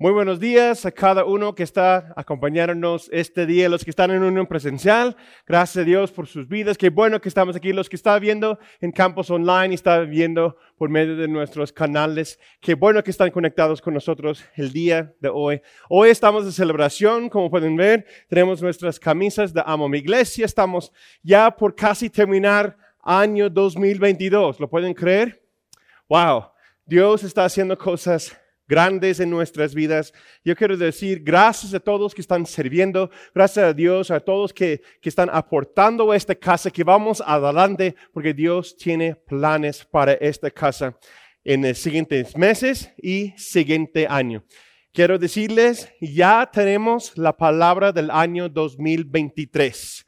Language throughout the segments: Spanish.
Muy buenos días a cada uno que está acompañándonos este día, los que están en unión presencial. Gracias a Dios por sus vidas. Qué bueno que estamos aquí. Los que están viendo en campos online y están viendo por medio de nuestros canales. Qué bueno que están conectados con nosotros el día de hoy. Hoy estamos de celebración, como pueden ver. Tenemos nuestras camisas de Amo mi Iglesia. Estamos ya por casi terminar año 2022. ¿Lo pueden creer? Wow. Dios está haciendo cosas grandes en nuestras vidas. Yo quiero decir gracias a todos que están sirviendo, gracias a Dios, a todos que, que están aportando a esta casa, que vamos adelante porque Dios tiene planes para esta casa en los siguientes meses y siguiente año. Quiero decirles, ya tenemos la palabra del año 2023.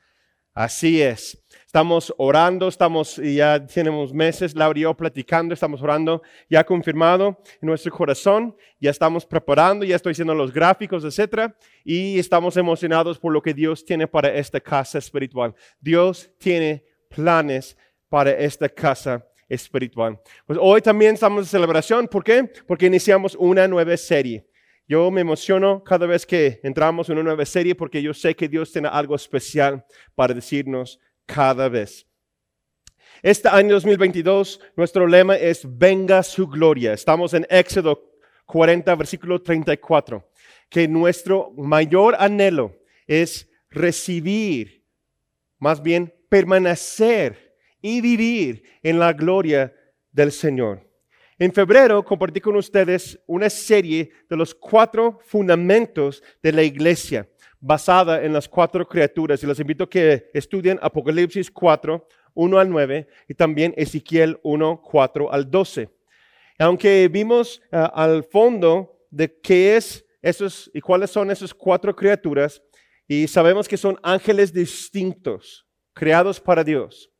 Así es. Estamos orando, estamos, ya tenemos meses, Laura y yo platicando, estamos orando, ya confirmado en nuestro corazón, ya estamos preparando, ya estoy haciendo los gráficos, etcétera, y estamos emocionados por lo que Dios tiene para esta casa espiritual. Dios tiene planes para esta casa espiritual. Pues hoy también estamos en celebración, ¿por qué? Porque iniciamos una nueva serie. Yo me emociono cada vez que entramos en una nueva serie porque yo sé que Dios tiene algo especial para decirnos cada vez. Este año 2022, nuestro lema es Venga su gloria. Estamos en Éxodo 40, versículo 34, que nuestro mayor anhelo es recibir, más bien permanecer y vivir en la gloria del Señor. En febrero compartí con ustedes una serie de los cuatro fundamentos de la iglesia basada en las cuatro criaturas. Y les invito a que estudien Apocalipsis 4, 1 al 9 y también Ezequiel 1, 4 al 12. Aunque vimos eh, al fondo de qué es esos y cuáles son esas cuatro criaturas, y sabemos que son ángeles distintos, creados para Dios,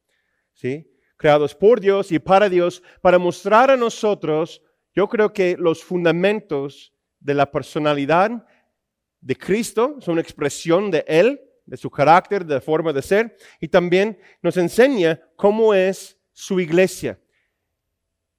¿sí? Creados por Dios y para Dios, para mostrar a nosotros, yo creo que los fundamentos de la personalidad de Cristo, es una expresión de Él, de su carácter, de forma de ser, y también nos enseña cómo es su iglesia,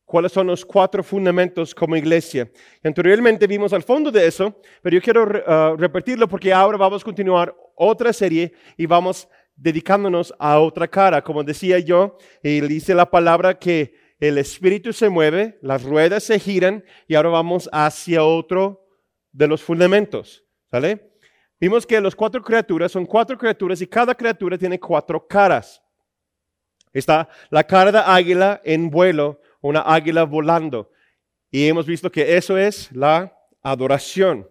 cuáles son los cuatro fundamentos como iglesia. Anteriormente vimos al fondo de eso, pero yo quiero uh, repetirlo porque ahora vamos a continuar otra serie y vamos dedicándonos a otra cara. Como decía yo, y dice la palabra que el espíritu se mueve, las ruedas se giran y ahora vamos hacia otro de los fundamentos. ¿Sale? Vimos que las cuatro criaturas son cuatro criaturas y cada criatura tiene cuatro caras. Está la cara de águila en vuelo, una águila volando. Y hemos visto que eso es la adoración.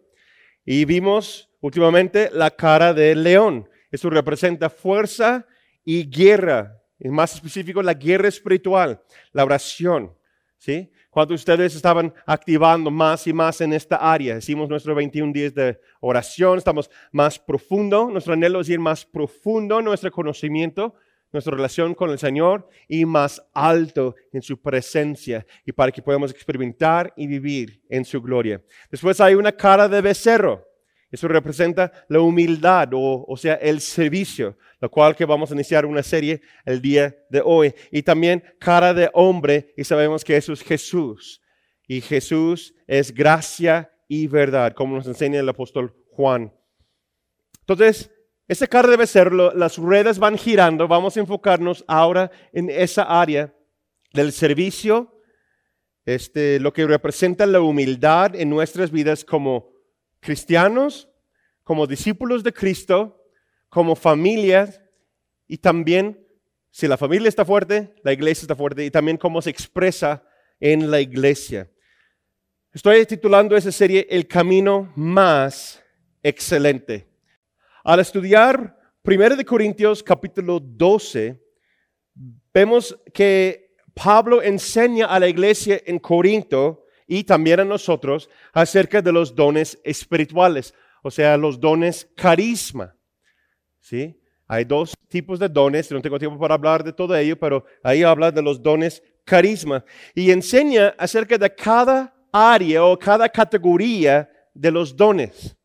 Y vimos últimamente la cara de león. Eso representa fuerza y guerra. En más específico, la guerra espiritual, la oración. ¿Sí? Cuando ustedes estaban activando más y más en esta área. Hicimos nuestros 21 días de oración, estamos más profundo, nuestro anhelo es ir más profundo en nuestro conocimiento, nuestra relación con el Señor y más alto en su presencia y para que podamos experimentar y vivir en su gloria. Después hay una cara de becerro. Eso representa la humildad, o, sea, el servicio, lo cual que vamos a iniciar una serie el día de hoy. Y también cara de hombre, y sabemos que eso es Jesús. Y Jesús es gracia y verdad, como nos enseña el apóstol Juan. Entonces, esa cara debe ser, las ruedas van girando, vamos a enfocarnos ahora en esa área del servicio, este, lo que representa la humildad en nuestras vidas como cristianos, como discípulos de Cristo, como familia y también, si la familia está fuerte, la iglesia está fuerte y también cómo se expresa en la iglesia. Estoy titulando esa serie El camino más excelente. Al estudiar 1 Corintios capítulo 12, vemos que Pablo enseña a la iglesia en Corinto y también a nosotros acerca de los dones espirituales, o sea, los dones carisma. ¿Sí? Hay dos tipos de dones, no tengo tiempo para hablar de todo ello, pero ahí habla de los dones carisma y enseña acerca de cada área o cada categoría de los dones.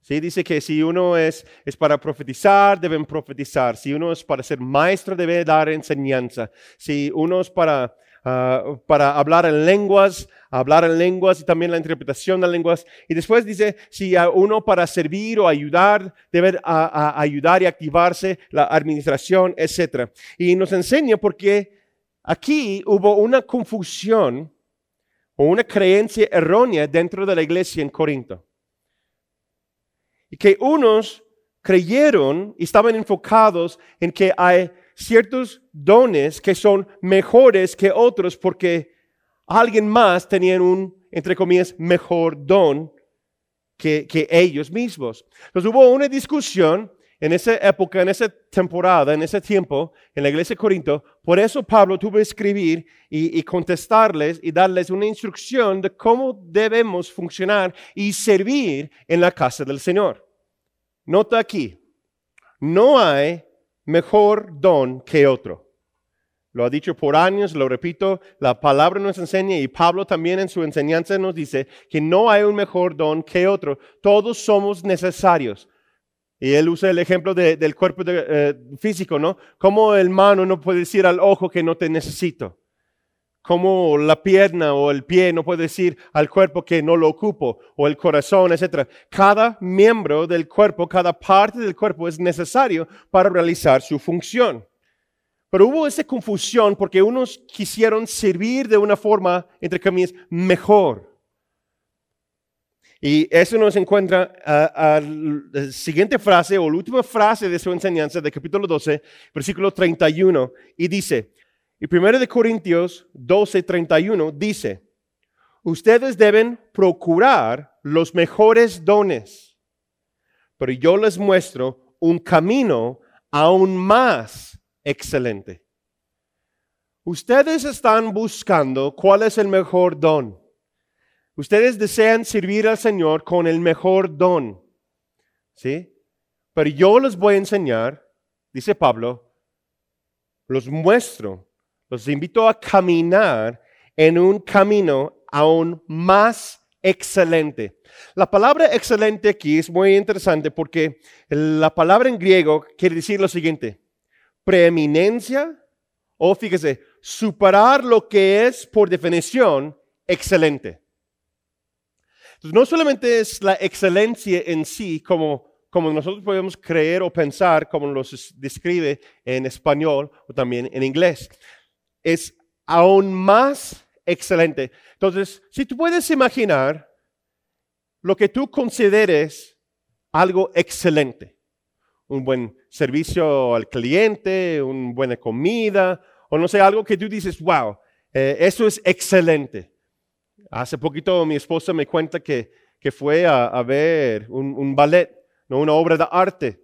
¿Sí? Dice que si uno es, es para profetizar, deben profetizar. Si uno es para ser maestro, debe dar enseñanza. Si uno es para ah, para hablar en lenguas, hablar en lenguas y también la interpretación de lenguas. Y después dice, si a uno para servir o ayudar, debe ayudar y activarse la administración, etc. Y nos enseña porque aquí hubo una confusión o una creencia errónea dentro de la iglesia en Corinto. Y que unos creyeron y estaban enfocados en que hay ciertos dones que son mejores que otros porque alguien más tenía un, entre comillas, mejor don que, que ellos mismos. Entonces hubo una discusión en esa época, en esa temporada, en ese tiempo, en la iglesia de Corinto. Por eso Pablo tuvo que escribir y, y, contestarles y darles una instrucción de cómo debemos funcionar y servir en la casa del Señor. Nota aquí, no hay mejor don que otro. Lo ha dicho por años, lo repito, la palabra nos enseña y Pablo también en su enseñanza nos dice que no hay un mejor don que otro. Todos somos necesarios. Y él usa el ejemplo del cuerpo eh, físico, ¿no? Como el mano no puede decir al ojo que no te necesito como la pierna o el pie no puede decir al cuerpo que no lo ocupo, o el corazón, etc. Cada miembro del cuerpo, cada parte del cuerpo es necesario para realizar su función. Pero hubo esa confusión porque unos quisieron servir de una forma, entre comillas, mejor. Y eso nos encuentra a, la siguiente frase o la última frase de su enseñanza de capítulo 12, versículo 31, y dice, y 1 de Corintios 12, 31 dice, ustedes deben procurar los mejores dones, pero yo les muestro un camino aún más excelente. Ustedes están buscando cuál es el mejor don. Ustedes desean servir al Señor con el mejor don. ¿Sí? Pero yo les voy a enseñar, dice Pablo, los muestro los invito a caminar en un camino aún más excelente. La palabra excelente aquí es muy interesante porque la palabra en griego quiere decir lo siguiente, preeminencia o fíjese, superar lo que es por definición excelente. Entonces, no solamente es la excelencia en sí como, como nosotros podemos creer o pensar, como lo describe en español o también en inglés, es aún más excelente. Entonces, si tú puedes imaginar lo que tú consideres algo excelente, un buen servicio al cliente, una buena comida, o no sé, algo que tú dices, wow, eh, eso es excelente. Hace poquito mi esposa me cuenta que, que fue a, ver un, un, ballet, ¿no? una obra de arte.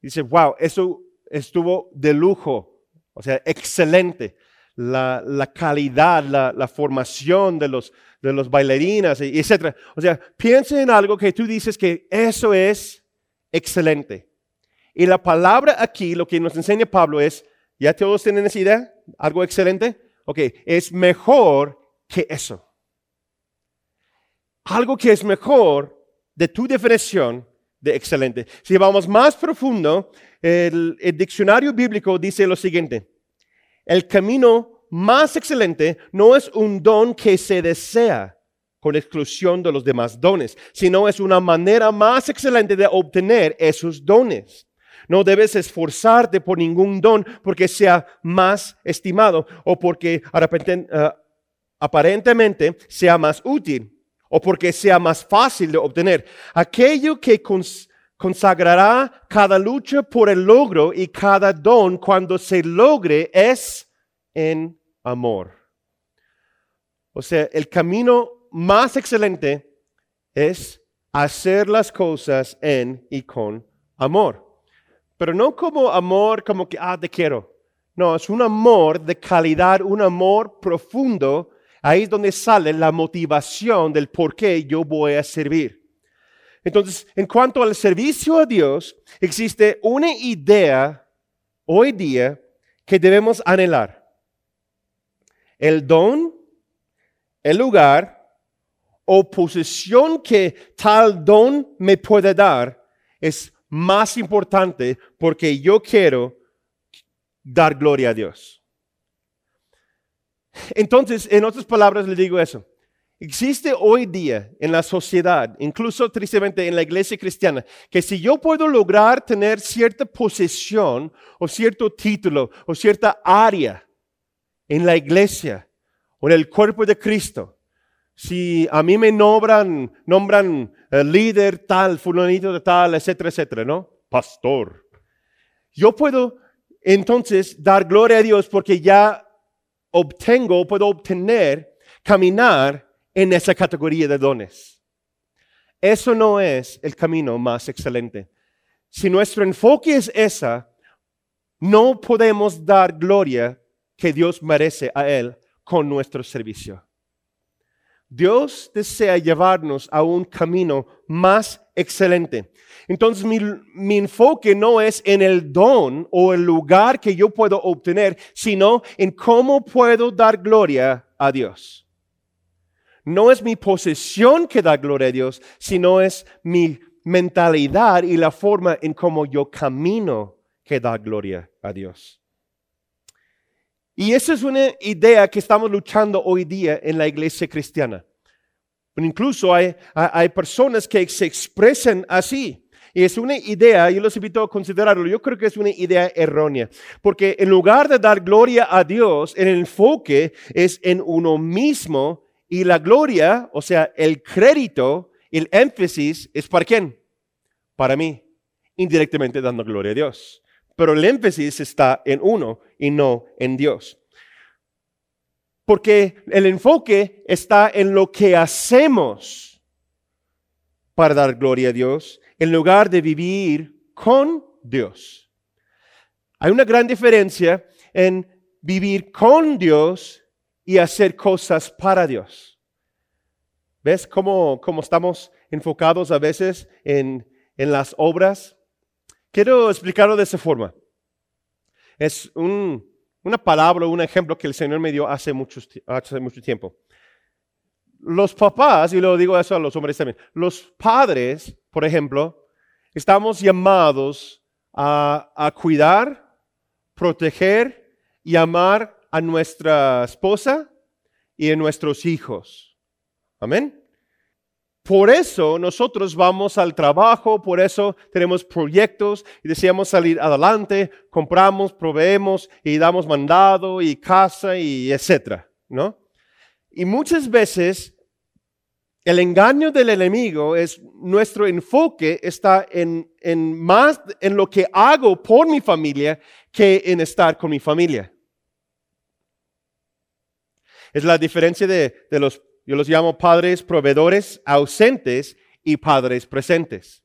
Dice, wow, eso estuvo de lujo, o sea, excelente la, calidad, la, formación de los, de los bailarinas, etc. O sea, piensa en algo que tú dices que eso es excelente. Y la palabra aquí, lo que nos enseña Pablo es, ¿ya todos tienen esa idea? ¿Algo excelente? Ok, es mejor que eso. Algo que es mejor de tu definición de excelente. Si vamos más profundo, el diccionario bíblico dice lo siguiente el camino más excelente no es un don que se desea con exclusión de los demás dones, sino es una manera más excelente de obtener esos dones. No debes esforzarte por ningún don porque sea más estimado o porque eh, aparentemente sea más útil o porque sea más fácil de obtener. Aquello que consagrará cada lucha por el logro y cada don cuando se logre es en amor. O sea, el camino más excelente es hacer las cosas en y con amor. Pero no como amor como que, ah, te quiero. No, es un amor de calidad, un amor profundo. Ahí es donde sale la motivación del por qué yo voy a servir. Entonces, en cuanto al servicio a Dios, existe una idea hoy día que debemos anhelar. El don, el lugar o posición que tal don me puede dar es más importante porque yo quiero dar gloria a Dios. Entonces, en otras palabras, le digo eso. Existe hoy día en la sociedad, incluso tristemente en la iglesia cristiana, que si yo puedo lograr tener cierta posesión o cierto título o cierta área en la iglesia o en el cuerpo de Cristo, si a mí me nombran, nombran eh, líder tal, fulanito de tal, etcétera, etcétera, ¿no? Pastor. Yo puedo entonces dar gloria a Dios porque ya obtengo, puedo obtener, caminar en esa categoría de dones. Eso no es el camino más excelente. Si nuestro enfoque es esa, no podemos dar gloria que Dios merece a Él con nuestro servicio. Dios desea llevarnos a un camino más excelente. Entonces mi, mi, enfoque no es en el don o el lugar que yo puedo obtener, sino en cómo puedo dar gloria a Dios no es mi posesión que da gloria a Dios, sino es mi mentalidad y la forma en cómo yo camino que da gloria a Dios. Y esa es una idea que estamos luchando hoy día en la iglesia cristiana. Incluso hay, hay personas que se expresan así. Y es una idea, yo los invito a considerarlo, yo creo que es una idea errónea, porque en lugar de dar gloria a Dios, el enfoque es en uno mismo y la gloria, o sea, el crédito, el énfasis es para quién? Para mí, indirectamente dando gloria a Dios. Pero el énfasis está en uno y no en Dios. Porque el enfoque está en lo que hacemos para dar gloria a Dios, en lugar de vivir con Dios. Hay una gran diferencia en vivir con Dios y hacer cosas para Dios. ¿Ves cómo, cómo estamos enfocados a veces en, en, las obras? Quiero explicarlo de esa forma. Es un, una palabra, un ejemplo que el Señor me dio hace, mucho, hace mucho tiempo. Los papás, y lo digo eso a los hombres también, los padres, por ejemplo, estamos llamados a, a cuidar, proteger y amar a nuestra esposa y a nuestros hijos. Amén. Por eso nosotros vamos al trabajo, por eso tenemos proyectos y deseamos salir adelante, compramos, proveemos y damos mandado y casa y etcétera, ¿no? Y muchas veces el engaño del enemigo es nuestro enfoque está en, en más en lo que hago por mi familia que en estar con mi familia. Es la diferencia de, los, yo los llamo padres proveedores ausentes y padres presentes.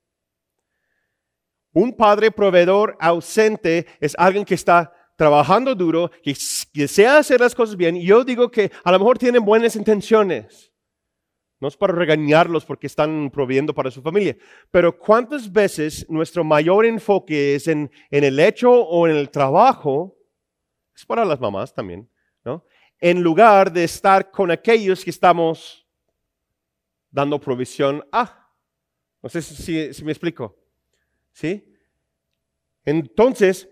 Un padre proveedor ausente es alguien que está trabajando duro, que desea hacer las cosas bien. Yo digo que a lo mejor tienen buenas intenciones. No es para regañarlos porque están proveyendo para su familia. Pero ¿cuántas veces nuestro mayor enfoque es en, en el hecho o en el trabajo? Es para las mamás también, ¿no? En lugar de estar con aquellos que estamos dando provisión a. No sé si, me explico. ¿Sí? Entonces,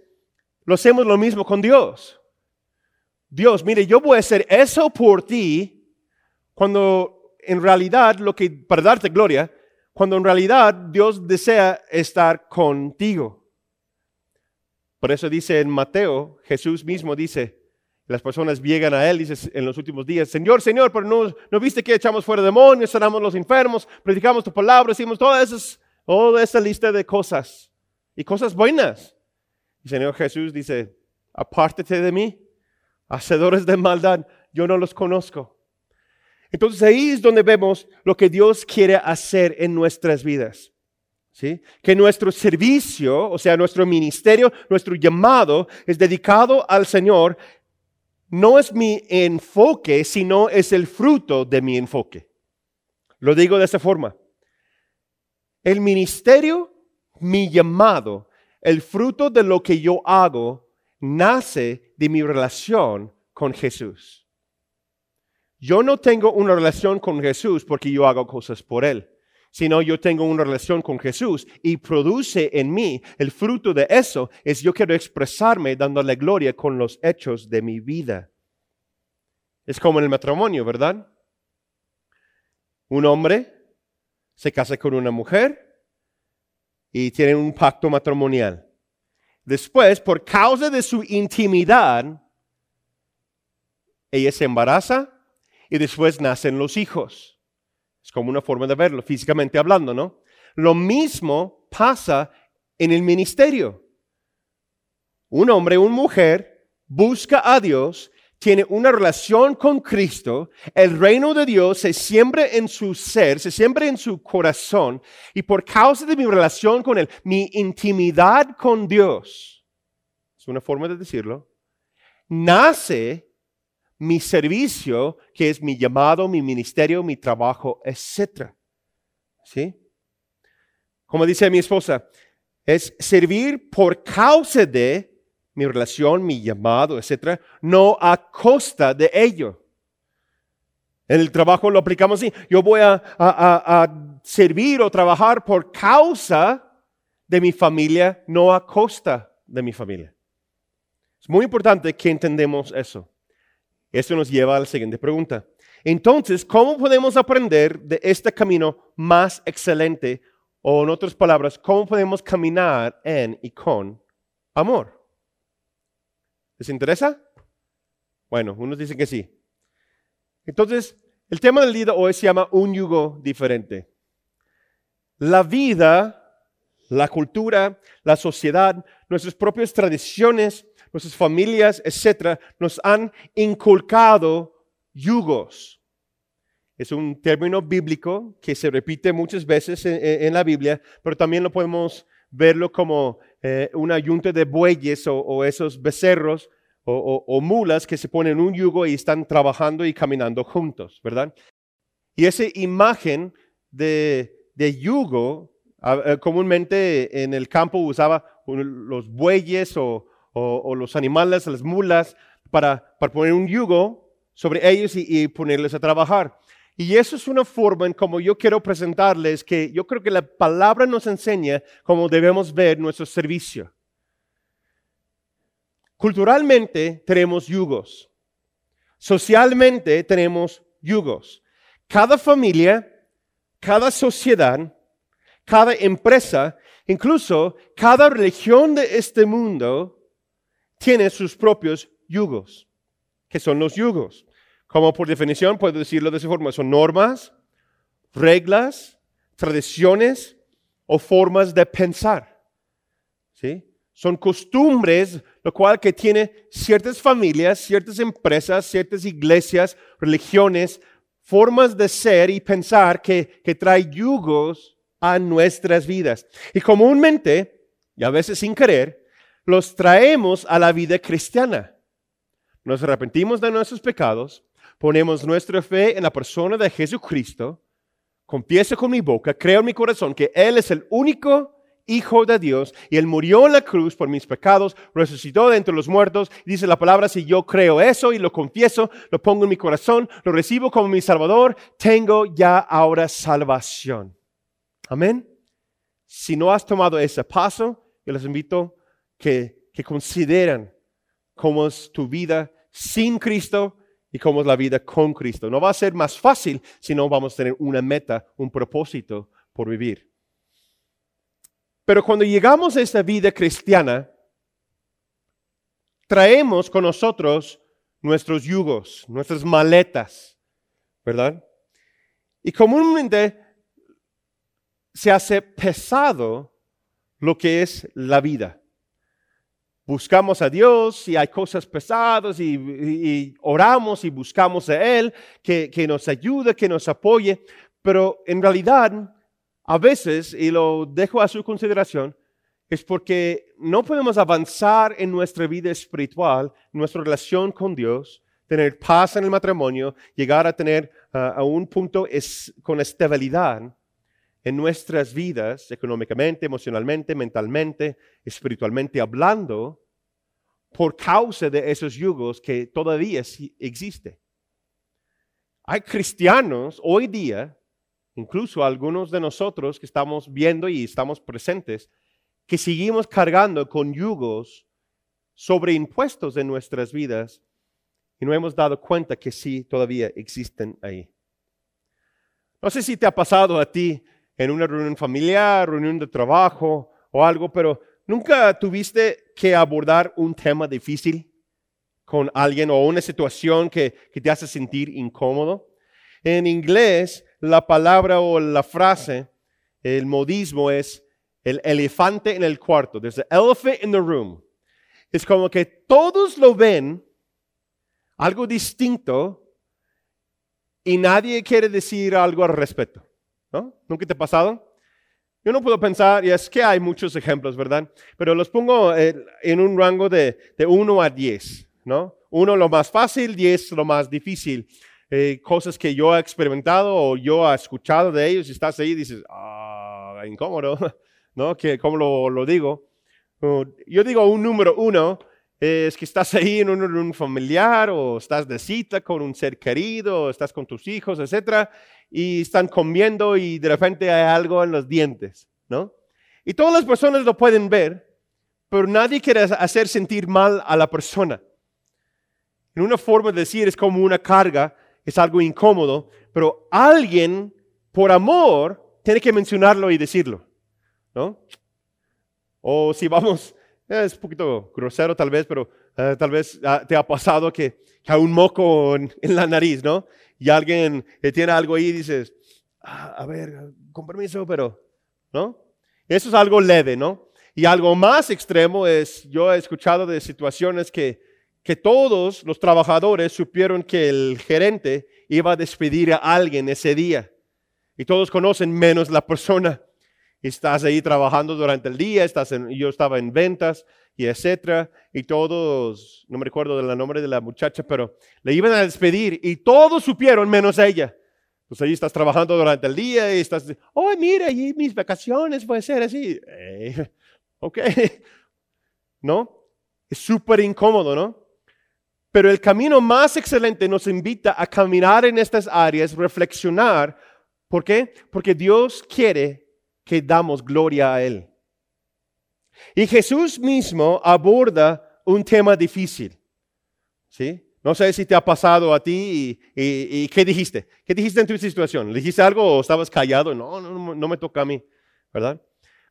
lo hacemos lo mismo con Dios. Dios, mire, yo voy a hacer eso por ti cuando en realidad lo que, para darte gloria, cuando en realidad Dios desea estar contigo. Por eso dice en Mateo, Jesús mismo dice, las personas llegan a él, dice en los últimos días, Señor, Señor, pero no, no viste que echamos fuera demonios, sanamos los enfermos, predicamos tu palabra, hicimos toda, esas, toda esa lista de cosas y cosas buenas. Y Señor Jesús dice, apártate de mí, hacedores de maldad, yo no los conozco. Entonces ahí es donde vemos lo que Dios quiere hacer en nuestras vidas. ¿Sí? Que nuestro servicio, o sea, nuestro ministerio, nuestro llamado es dedicado al Señor no es mi enfoque, sino es el fruto de mi enfoque. Lo digo de esta forma. El ministerio, mi llamado, el fruto de lo que yo hago, nace de mi relación con Jesús. Yo no tengo una relación con Jesús porque yo hago cosas por Él sino yo tengo una relación con Jesús y produce en mí el fruto de eso es yo quiero expresarme dándole gloria con los hechos de mi vida. Es como en el matrimonio, ¿verdad? Un hombre se casa con una mujer y tienen un pacto matrimonial. Después, por causa de su intimidad, ella se embaraza y después nacen los hijos. Es como una forma de verlo, físicamente hablando, ¿no? Lo mismo pasa en el ministerio. Un hombre, una mujer busca a Dios, tiene una relación con Cristo, el reino de Dios se siembra en su ser, se siembra en su corazón, y por causa de mi relación con Él, mi intimidad con Dios, es una forma de decirlo, nace mi servicio, que es mi llamado, mi ministerio, mi trabajo, etc. ¿Sí? Como dice mi esposa, es servir por causa de mi relación, mi llamado, etc., no a costa de ello. En el trabajo lo aplicamos así. Yo voy a, a, servir o trabajar por causa de mi familia, no a costa de mi familia. Es muy importante que entendamos eso. Eso nos lleva a la siguiente pregunta. Entonces, ¿cómo podemos aprender de este camino más excelente? O en otras palabras, ¿cómo podemos caminar en y con amor? ¿Les interesa? Bueno, unos dicen que sí. Entonces, el tema del día hoy se llama un yugo diferente. La vida, la cultura, la sociedad, nuestras propias tradiciones, nuestras familias, etcétera, nos han inculcado yugos. Es un término bíblico que se repite muchas veces en, la Biblia, pero también lo podemos verlo como eh, una yunta de bueyes o, esos becerros o, mulas que se ponen un yugo y están trabajando y caminando juntos, ¿verdad? Y esa imagen de, de yugo, eh, comúnmente en el campo usaba los bueyes o, o, los animales, las mulas, para, para, poner un yugo sobre ellos y, ponerles a trabajar. Y eso es una forma en como yo quiero presentarles que yo creo que la palabra nos enseña cómo debemos ver nuestro servicio. Culturalmente tenemos yugos. Socialmente tenemos yugos. Cada familia, cada sociedad, cada empresa, incluso cada religión de este mundo tiene sus propios yugos. que son los yugos? Como por definición puedo decirlo de esa forma, son normas, reglas, tradiciones o formas de pensar. ¿Sí? Son costumbres, lo cual que tiene ciertas familias, ciertas empresas, ciertas iglesias, religiones, formas de ser y pensar que, que trae yugos a nuestras vidas. Y comúnmente, y a veces sin querer, los traemos a la vida cristiana. Nos arrepentimos de nuestros pecados, ponemos nuestra fe en la persona de Jesucristo, confieso con mi boca, creo en mi corazón que Él es el único Hijo de Dios y Él murió en la cruz por mis pecados, resucitó de entre los muertos. Dice la palabra, si yo creo eso y lo confieso, lo pongo en mi corazón, lo recibo como mi Salvador, tengo ya ahora salvación. Amén. Si no has tomado ese paso, yo les invito que, consideran cómo es tu vida sin Cristo y cómo es la vida con Cristo. No va a ser más fácil si no vamos a tener una meta, un propósito por vivir. Pero cuando llegamos a esta vida cristiana, traemos con nosotros nuestros yugos, nuestras maletas, ¿verdad? Y comúnmente se hace pesado lo que es la vida buscamos a Dios y hay cosas pesadas y, oramos y buscamos a Él que, que, nos ayude, que nos apoye, pero en realidad a veces, y lo dejo a su consideración, es porque no podemos avanzar en nuestra vida espiritual, nuestra relación con Dios, tener paz en el matrimonio, llegar a tener ah, a un punto es, con estabilidad en nuestras vidas, económicamente, emocionalmente, mentalmente, espiritualmente hablando, por causa de esos yugos que todavía existen. Hay cristianos hoy día, incluso algunos de nosotros que estamos viendo y estamos presentes, que seguimos cargando con yugos sobre impuestos en nuestras vidas y no hemos dado cuenta que sí todavía existen ahí. No sé si te ha pasado a ti en una reunión familiar, reunión de trabajo o algo, pero ¿nunca tuviste que abordar un tema difícil con alguien o una situación que, que te hace sentir incómodo? En inglés, la palabra o la frase, el modismo es el elefante en el cuarto. There's an elephant in the room. Es como que todos lo ven algo distinto y nadie quiere decir algo al respecto. ¿No? ¿Nunca te ha pasado? Yo no puedo pensar, y es que hay muchos ejemplos, ¿verdad? Pero los pongo eh, en un rango de, de 1 a 10, ¿no? Uno lo más fácil, 10 lo más difícil. Eh, cosas que yo he experimentado o yo he escuchado de ellos y estás ahí y dices, ah, incómodo, ¿no? Que, ¿Cómo lo, lo digo? yo digo un número uno, es que estás ahí en un, familiar o estás de cita con un ser querido, o estás con tus hijos, etcétera, y están comiendo y de repente hay algo en los dientes, ¿no? Y todas las personas lo pueden ver, pero nadie quiere hacer sentir mal a la persona. En una forma de decir es como una carga, es algo incómodo, pero alguien por amor tiene que mencionarlo y decirlo, ¿no? O si vamos, es un poquito grosero tal vez, pero eh, tal vez ah, te ha pasado que, hay un moco en, la nariz, ¿no? Y alguien tiene algo ahí dices, ah, a ver, con permiso, pero, ¿no? Eso es algo leve, ¿no? Y algo más extremo es, yo he escuchado de situaciones que, que todos los trabajadores supieron que el gerente iba a despedir a alguien ese día. Y todos conocen menos la persona estás ahí trabajando durante el día, estás yo estaba en ventas y etcétera, y todos, no me recuerdo del nombre de la muchacha, pero le iban a despedir y todos supieron menos ella. Pues ahí estás trabajando durante el día y estás, oh, mira, y mis vacaciones puede ser así. Eh, ok, ¿no? Es súper incómodo, ¿no? Pero el camino más excelente nos invita a caminar en estas áreas, reflexionar. ¿Por qué? Porque Dios quiere que damos gloria a Él. Y Jesús mismo aborda un tema difícil. ¿Sí? No sé si te ha pasado a ti y, qué dijiste. ¿Qué dijiste en tu situación? ¿Le dijiste algo o estabas callado? No, no, no me toca a mí, ¿verdad?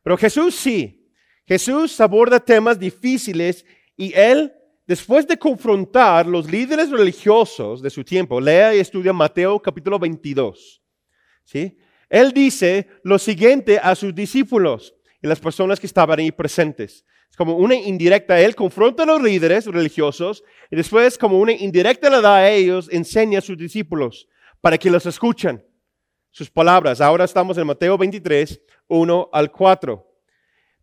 Pero Jesús sí. Jesús aborda temas difíciles y Él, después de confrontar los líderes religiosos de su tiempo, lea y estudia Mateo capítulo 22. ¿Sí? Él dice lo siguiente a sus discípulos y las personas que estaban ahí presentes. Es como una indirecta. Él confronta a los líderes religiosos y después como una indirecta le da a ellos, enseña a sus discípulos para que los escuchen. Sus palabras. Ahora estamos en Mateo 23, 1 al 4.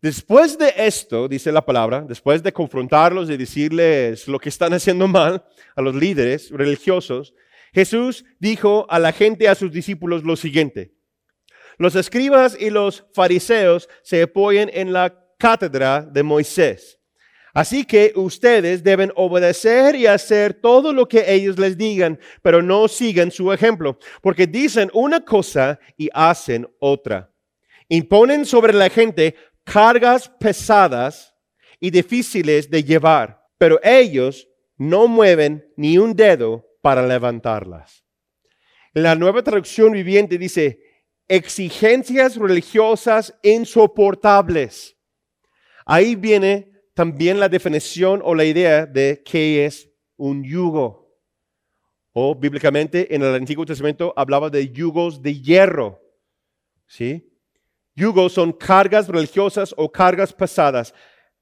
Después de esto, dice la palabra, después de confrontarlos y decirles lo que están haciendo mal a los líderes religiosos, Jesús dijo a la gente, a sus discípulos, lo siguiente. Los escribas y los fariseos se apoyan en la cátedra de Moisés. Así que ustedes deben obedecer y hacer todo lo que ellos les digan, pero no sigan su ejemplo, porque dicen una cosa y hacen otra. Imponen sobre la gente cargas pesadas y difíciles de llevar, pero ellos no mueven ni un dedo para levantarlas. La nueva traducción viviente dice, exigencias religiosas insoportables. Ahí viene también la definición o la idea de qué es un yugo. O bíblicamente en el Antiguo Testamento hablaba de yugos de hierro. ¿Sí? Yugos son cargas religiosas o cargas pasadas.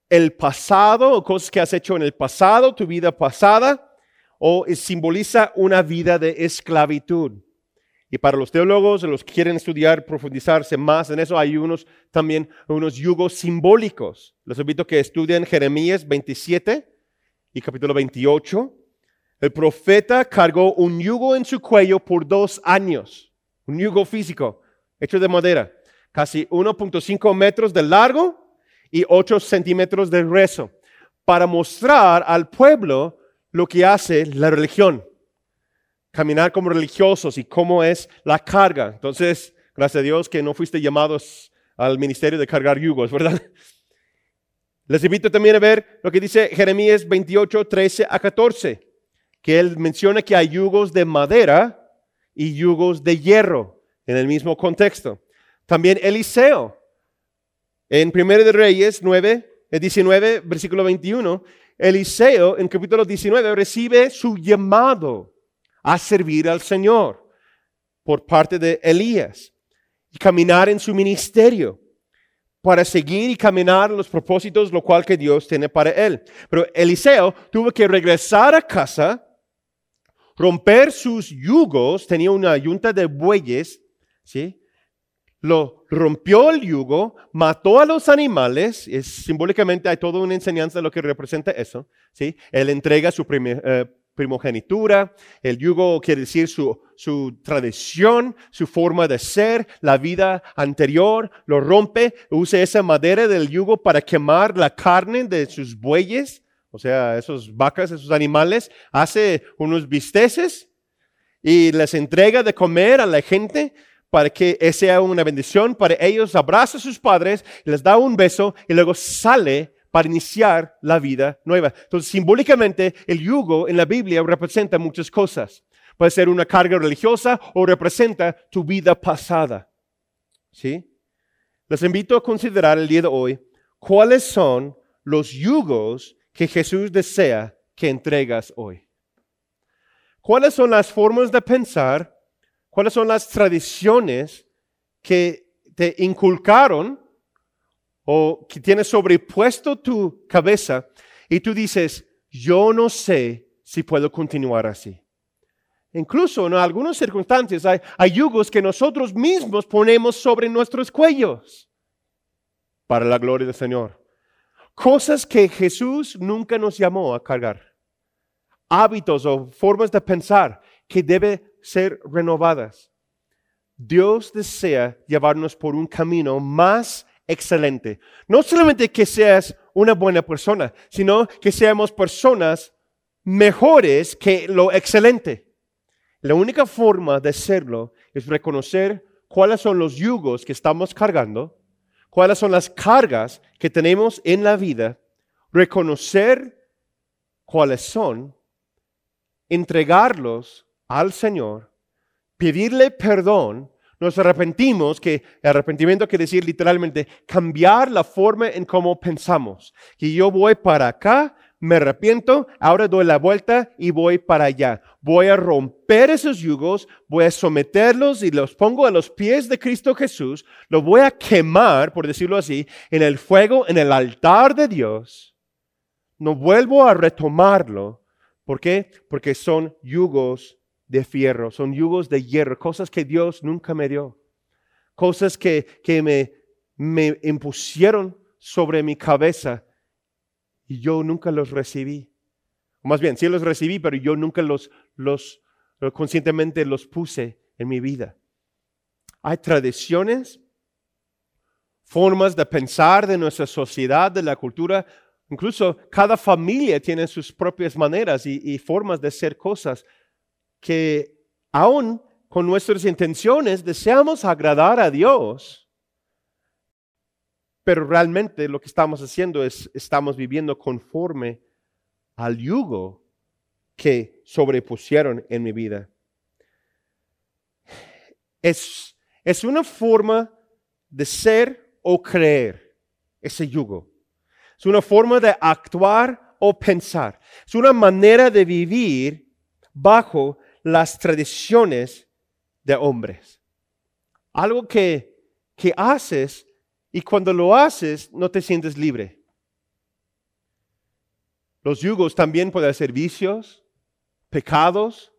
El pasado cosas que has hecho en el pasado, tu vida pasada, o simboliza una vida de esclavitud. Y para los teólogos, los que quieren estudiar, profundizarse más en eso, hay unos también unos yugos simbólicos. Les invito a que estudien Jeremías 27 y capítulo 28. El profeta cargó un yugo en su cuello por dos años, un yugo físico, hecho de madera, casi 1.5 metros de largo y 8 centímetros de grueso, para mostrar al pueblo lo que hace la religión caminar como religiosos y cómo es la carga. Entonces, gracias a Dios que no fuiste llamados al ministerio de cargar yugos, ¿verdad? Les invito también a ver lo que dice Jeremías 28, 13 a 14, que él menciona que hay yugos de madera y yugos de hierro en el mismo contexto. También Eliseo, en 1 de Reyes 9, 19, versículo 21, Eliseo en capítulo 19 recibe su llamado a servir al Señor por parte de Elías y caminar en su ministerio para seguir y caminar los propósitos, lo cual que Dios tiene para él. Pero Eliseo tuvo que regresar a casa, romper sus yugos, tenía una yunta de bueyes, ¿sí? Lo rompió el yugo, mató a los animales, es, simbólicamente hay toda una enseñanza de lo que representa eso, ¿sí? Él entrega su primer, eh, primogenitura, el yugo quiere decir su, su, tradición, su forma de ser, la vida anterior, lo rompe, usa esa madera del yugo para quemar la carne de sus bueyes, o sea, esos vacas, esos animales, hace unos bisteces y les entrega de comer a la gente para que sea una bendición para ellos, abraza a sus padres, les da un beso y luego sale para iniciar la vida nueva. Entonces, simbólicamente, el yugo en la Biblia representa muchas cosas. Puede ser una carga religiosa o representa tu vida pasada. ¿Sí? Les invito a considerar el día de hoy cuáles son los yugos que Jesús desea que entregas hoy. ¿Cuáles son las formas de pensar? ¿Cuáles son las tradiciones que te inculcaron o que tienes sobrepuesto tu cabeza y tú dices, yo no sé si puedo continuar así. Incluso en algunas circunstancias hay, hay yugos que nosotros mismos ponemos sobre nuestros cuellos para la gloria del Señor. Cosas que Jesús nunca nos llamó a cargar. Hábitos o formas de pensar que deben ser renovadas. Dios desea llevarnos por un camino más excelente. No solamente que seas una buena persona, sino que seamos personas mejores que lo excelente. La única forma de serlo es reconocer cuáles son los yugos que estamos cargando, cuáles son las cargas que tenemos en la vida, reconocer cuáles son, entregarlos al Señor, pedirle perdón nos arrepentimos, que arrepentimiento quiere decir literalmente cambiar la forma en cómo pensamos. Que yo voy para acá, me arrepiento, ahora doy la vuelta y voy para allá. Voy a romper esos yugos, voy a someterlos y los pongo a los pies de Cristo Jesús, los voy a quemar, por decirlo así, en el fuego, en el altar de Dios. No vuelvo a retomarlo. ¿Por qué? Porque son yugos de fierro, son yugos de hierro, cosas que Dios nunca me dio, cosas que, que me, me impusieron sobre mi cabeza y yo nunca los recibí. más bien, sí los recibí, pero yo nunca los, los conscientemente los puse en mi vida. Hay tradiciones, formas de pensar de nuestra sociedad, de la cultura. Incluso cada familia tiene sus propias maneras y, y formas de hacer cosas que aún con nuestras intenciones deseamos agradar a Dios, pero realmente lo que estamos haciendo es, estamos viviendo conforme al yugo que sobrepusieron en mi vida. Es, es una forma de ser o creer ese yugo. Es una forma de actuar o pensar. Es una manera de vivir bajo las tradiciones de hombres. Algo que, que haces y cuando lo haces no te sientes libre. Los yugos también pueden ser vicios, pecados,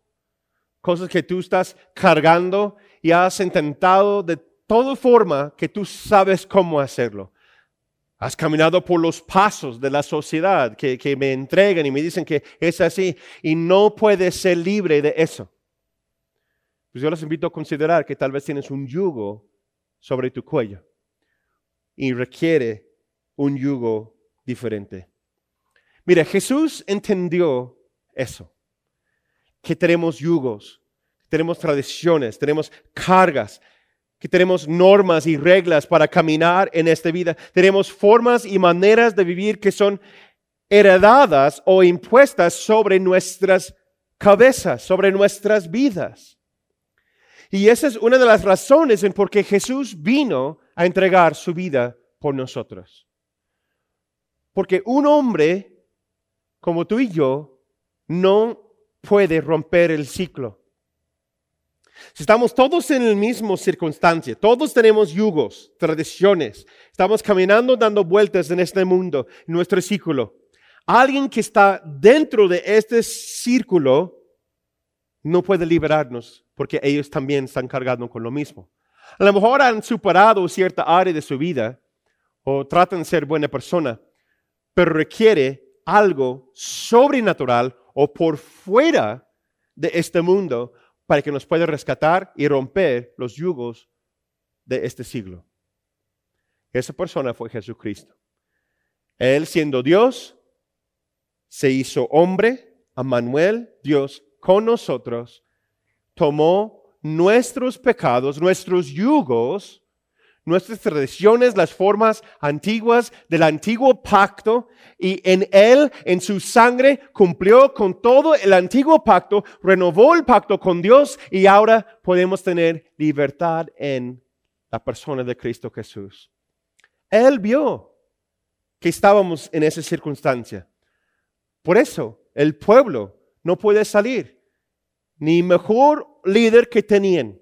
cosas que tú estás cargando y has intentado de toda forma que tú sabes cómo hacerlo. Has caminado por los pasos de la sociedad que, me entregan y me dicen que es así y no puedes ser libre de eso. Pues yo les invito a considerar que tal vez tienes un yugo sobre tu cuello y requiere un yugo diferente. Mira, Jesús entendió eso, que tenemos yugos, tenemos tradiciones, tenemos cargas, que tenemos normas y reglas para caminar en esta vida. Tenemos formas y maneras de vivir que son heredadas o impuestas sobre nuestras cabeza sobre nuestras vidas. Y esa es una de las razones en por qué Jesús vino a entregar su vida por nosotros. Porque un hombre como tú y yo no puede romper el ciclo. Si estamos todos en la misma circunstancia, todos tenemos yugos, tradiciones, estamos caminando dando vueltas en este mundo, en nuestro círculo. Alguien que está dentro de este círculo no puede liberarnos porque ellos también están cargando con lo mismo. A lo mejor han superado cierta área de su vida o tratan de ser buena persona, pero requiere algo sobrenatural o por fuera de este mundo para que nos pueda rescatar y romper los yugos de este siglo. Esa persona fue Jesucristo. Él siendo Dios, se hizo hombre, Manuel, Dios con nosotros, tomó nuestros pecados, nuestros yugos, nuestras tradiciones, las formas antiguas del antiguo pacto, y en Él, en su sangre, cumplió con todo el antiguo pacto, renovó el pacto con Dios y ahora podemos tener libertad en la persona de Cristo Jesús. Él vio que estábamos en esa circunstancia. Por eso el pueblo no puede salir, ni mejor líder que tenían.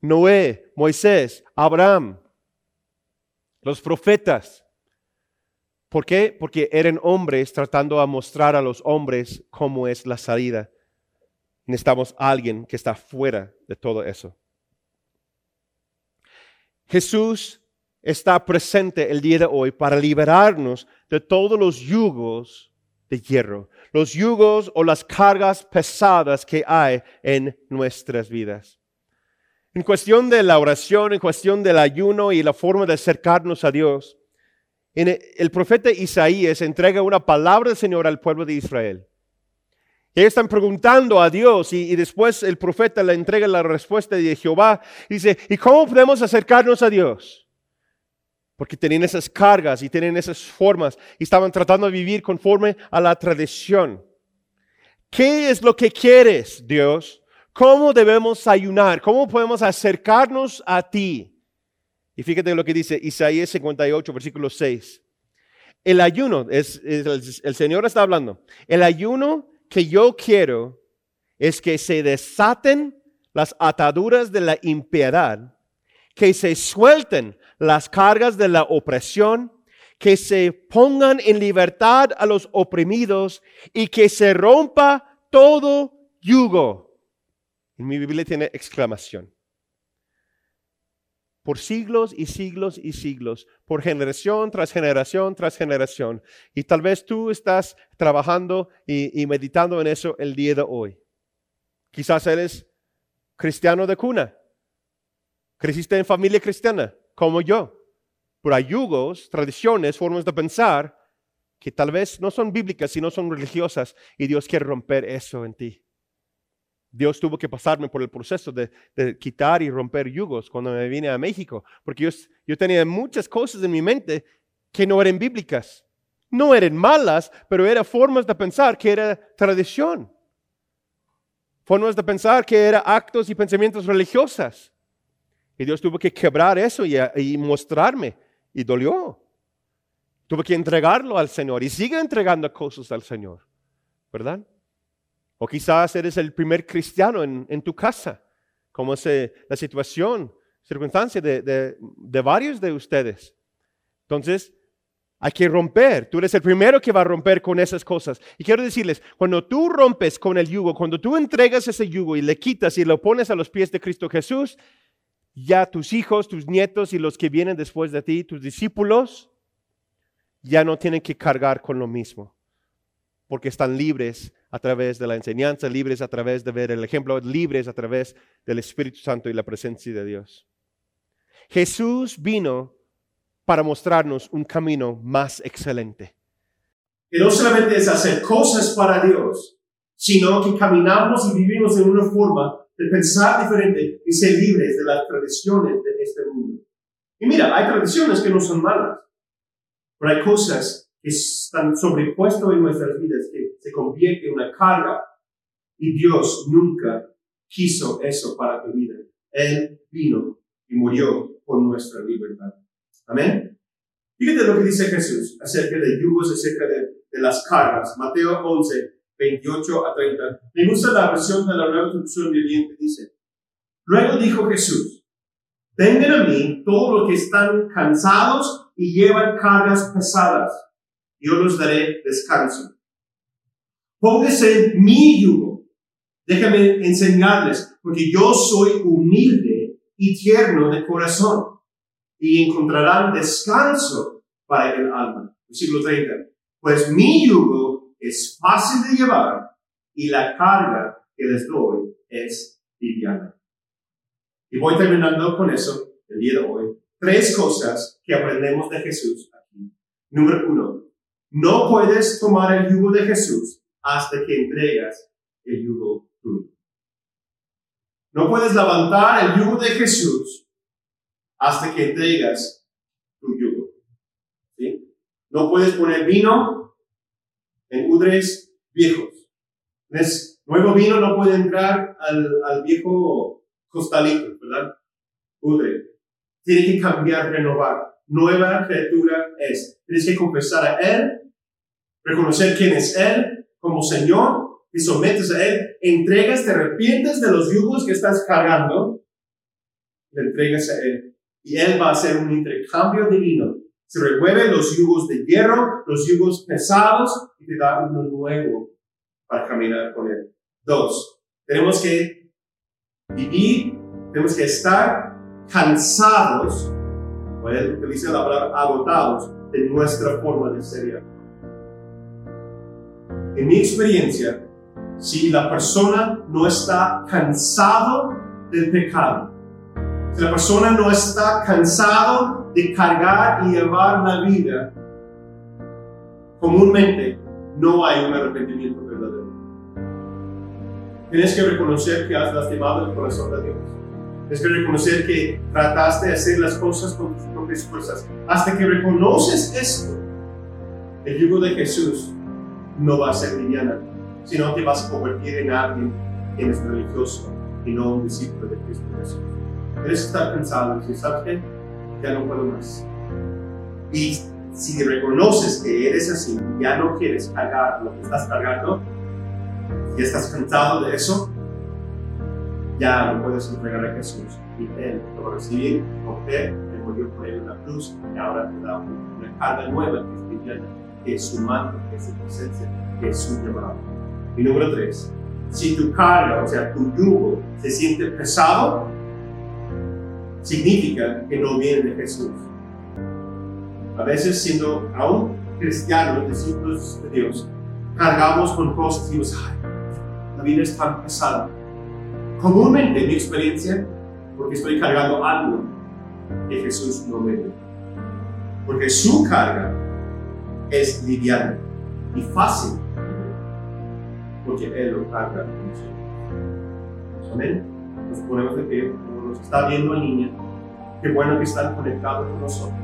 Noé, Moisés, Abraham, los profetas. ¿Por qué? Porque eran hombres tratando de mostrar a los hombres cómo es la salida. Necesitamos a alguien que está fuera de todo eso. Jesús está presente el día de hoy para liberarnos de todos los yugos de hierro, los yugos o las cargas pesadas que hay en nuestras vidas. En cuestión de la oración, en cuestión del ayuno y la forma de acercarnos a Dios, el profeta Isaías entrega una palabra del Señor al pueblo de Israel. Ellos están preguntando a Dios y, después el profeta le entrega la respuesta de Jehová. Y dice, ¿y cómo podemos acercarnos a Dios? Porque tenían esas cargas y tienen esas formas y estaban tratando de vivir conforme a la tradición. ¿Qué es lo que quieres, Dios? ¿Cómo debemos ayunar? ¿Cómo podemos acercarnos a ti? Y fíjate lo que dice Isaías 58, versículo 6. El ayuno, el Señor está hablando, el ayuno que yo quiero es que se desaten las ataduras de la impiedad, que se suelten las cargas de la opresión, que se pongan en libertad a los oprimidos y que se rompa todo yugo en mi Biblia tiene exclamación. Por siglos y siglos y siglos, por generación tras generación tras generación. Y tal vez tú estás trabajando y, meditando en eso el día de hoy. Quizás eres cristiano de cuna. Creciste en familia cristiana, como yo. Pero hay yugos, tradiciones, formas de pensar que tal vez no son bíblicas, sino son religiosas. Y Dios quiere romper eso en ti. Dios tuvo que pasarme por el proceso de, quitar y romper yugos cuando me vine a México, porque yo, tenía muchas cosas en mi mente que no eran bíblicas. No eran malas, pero eran formas de pensar que era tradición. Formas de pensar que eran actos y pensamientos religiosos. Y Dios tuvo que quebrar eso y, y mostrarme. Y dolió. Tuve que entregarlo al Señor y sigue entregando cosas al Señor. ¿Verdad? O quizás eres el primer cristiano en, tu casa, como es la situación, circunstancia de, de varios de ustedes. Entonces, hay que romper. Tú eres el primero que va a romper con esas cosas. Y quiero decirles, cuando tú rompes con el yugo, cuando tú entregas ese yugo y le quitas y lo pones a los pies de Cristo Jesús, ya tus hijos, tus nietos y los que vienen después de ti, tus discípulos, ya no tienen que cargar con lo mismo, porque están libres a través de la enseñanza, libres a través de ver el ejemplo, libres a través del Espíritu Santo y la presencia de Dios. Jesús vino para mostrarnos un camino más excelente. Que no solamente es hacer cosas para Dios, sino que caminamos y vivimos en una forma de pensar diferente y ser libres de las tradiciones de este mundo. Y mira, hay tradiciones que no son malas, pero hay cosas que están sobrepuestas en nuestras vidas se convierte en una carga Y Dios nunca quiso eso para tu vida. Él vino y murió por nuestra libertad. Amén. Fíjate lo que dice Jesús acerca de yugos, acerca de, de las cargas. Mateo 11, 28 a 30. Me gusta la versión de la nueva traducción viviente. Dice, luego dijo Jesús, vengan a mí todos los que están cansados y llevan cargas pesadas. Yo los daré descanso. Póngase mi yugo. Déjame enseñarles, porque yo soy humilde y tierno de corazón, y encontrarán descanso para el alma. Versículo 30. Pues mi yugo es fácil de llevar y la carga que les doy es liviana. Y voy terminando con eso el día de hoy. Tres cosas que aprendemos de Jesús aquí. Número uno, no puedes tomar el yugo de Jesús hasta que entregas el yugo tuyo. No puedes levantar el yugo de Jesús hasta que entregas tu yugo. No puedes poner vino en udres viejos. nuevo vino no puede entrar al, al viejo costalito, ¿verdad? Udre. Tiene que cambiar, renovar. Nueva criatura es. Tienes que confesar a Él, reconocer quién es Él, como Señor, y sometes a Él, entregas, te arrepientes de los yugos que estás cargando, le entregas a Él. Y Él va a hacer un intercambio divino. Se remueve los yugos de hierro, los yugos pesados, y te da uno nuevo para caminar con Él. Dos, tenemos que vivir, tenemos que estar cansados, puede utilizar la palabra agotados, de nuestra forma de ser en mi experiencia, si la persona no está cansado del pecado, si la persona no está cansado de cargar y llevar la vida, comúnmente no hay un arrepentimiento verdadero. Tienes que reconocer que has lastimado el corazón de Dios. Tienes que reconocer que trataste de hacer las cosas con tus propias fuerzas. Hasta que reconoces esto, el yugo de Jesús no va a ser liviana, sino te vas a convertir en alguien que es religioso y no un discípulo de Cristo Jesús. Eres estar cansado decir, ¿sabes qué? Ya no puedo más. Y si reconoces que eres así, ya no quieres cargar lo que estás cargando, y estás cansado de eso, ya lo puedes entregar a Jesús y Él lo va a recibir con fe, Él murió por él en la cruz y ahora te da una carga nueva que es liviana es su manto, que es su presencia, es su llamado. Y número tres, si tu carga, o sea, tu yugo, se siente pesado, significa que no viene de Jesús. A veces, siendo aún cristianos, discípulos de Dios, cargamos con cosas y decimos, ay, la vida es tan pesada. Comúnmente, en mi experiencia, porque estoy cargando algo que Jesús no me dio. Porque su carga es liviano y fácil, porque Él lo carga con nosotros. Amén. Nos ponemos de pie, como nos está viendo la niña, qué bueno que están conectados con nosotros.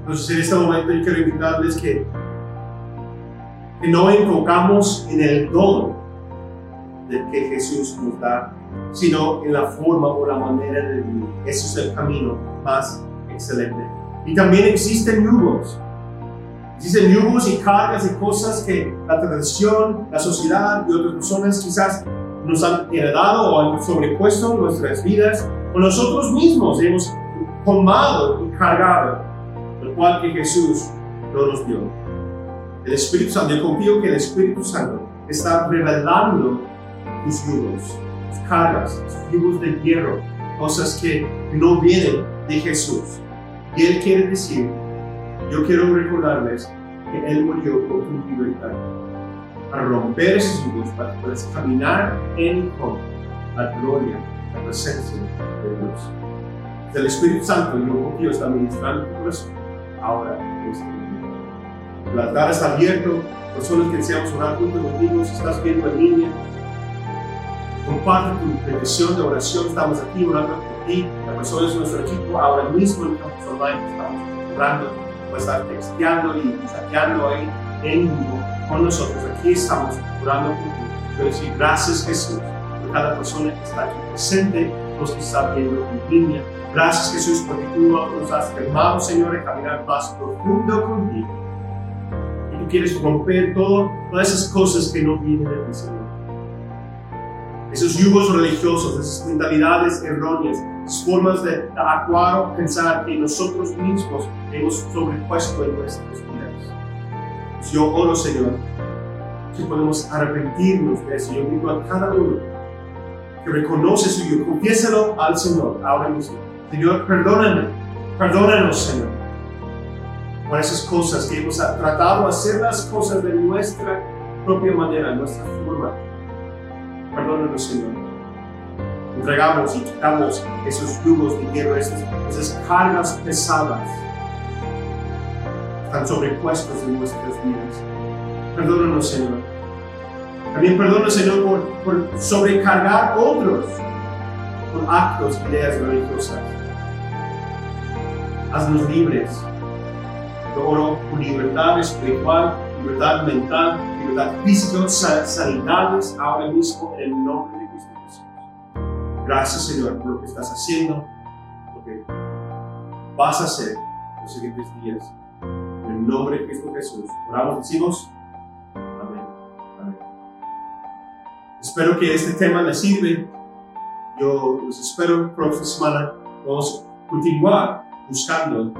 Entonces, en este momento yo quiero invitarles que, que no enfocamos en el don de que Jesús nos da, sino en la forma o la manera de vivir. Ese es el camino más excelente. Y también existen yugos Existen yugos y cargas y cosas que la tradición, la sociedad y otras personas quizás nos han heredado o han sobrepuesto nuestras vidas, o nosotros mismos hemos tomado y cargado, lo cual que Jesús no nos dio. El Espíritu Santo, yo confío que el Espíritu Santo está revelando tus yugos, tus cargas, tus yugos de hierro, cosas que no vienen de Jesús. Y Él quiere decir, yo quiero recordarles que Él murió por tu libertad, para romper esos yugos, para puedas caminar en con la gloria, la presencia de Dios. El Espíritu Santo, yo confío, está ministrando tu corazón ahora en este momento. El altar está abierto, personas que deseamos orar juntos contigo, si estás viendo en línea, comparte tu petición de oración, estamos aquí orando por ti, la persona es nuestro equipo, ahora mismo en campus online estamos orando estar texteando y chateando ahí en vivo con nosotros. Aquí estamos orando Pero sí, gracias Jesús por cada persona que está aquí presente, los que están viendo en línea. Gracias Jesús porque tú nos has llamado, Señor, a caminar más profundo contigo. Y tú quieres romper todo, todas esas cosas que no vienen de ti, Señor. Esos yugos religiosos, esas mentalidades erróneas, formas de, actuar o pensar que nosotros mismos hemos sobrepuesto en nuestras vidas. Yo oro, Señor, que podemos arrepentirnos de eso. Yo digo a cada uno que reconoce su yo, al Señor ahora mismo. Señor, perdóname, perdónanos, Señor, por esas cosas que hemos tratado de hacer las cosas de nuestra propia manera, nuestra forma. Perdónanos, Señor. Entregamos y quitamos esos yugos de guerra, esas, cargas pesadas están sobrepuestos en nuestras vidas. Perdónanos, Señor. También perdónanos, Señor, por, sobrecargar otros con actos, ideas religiosas. Haznos libres. Yo oro por libertad espiritual, libertad mental, libertad física, sanidades ahora mismo en el nombre de. Gracias, Señor, por lo que estás haciendo, lo que vas a hacer los siguientes días. En el nombre de Cristo Jesús. Oramos, decimos. Amén. Amén. Espero que este tema les sirve. Yo los espero la próxima semana. Vamos a continuar buscando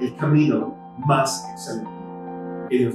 el camino más excelente. Que Dios.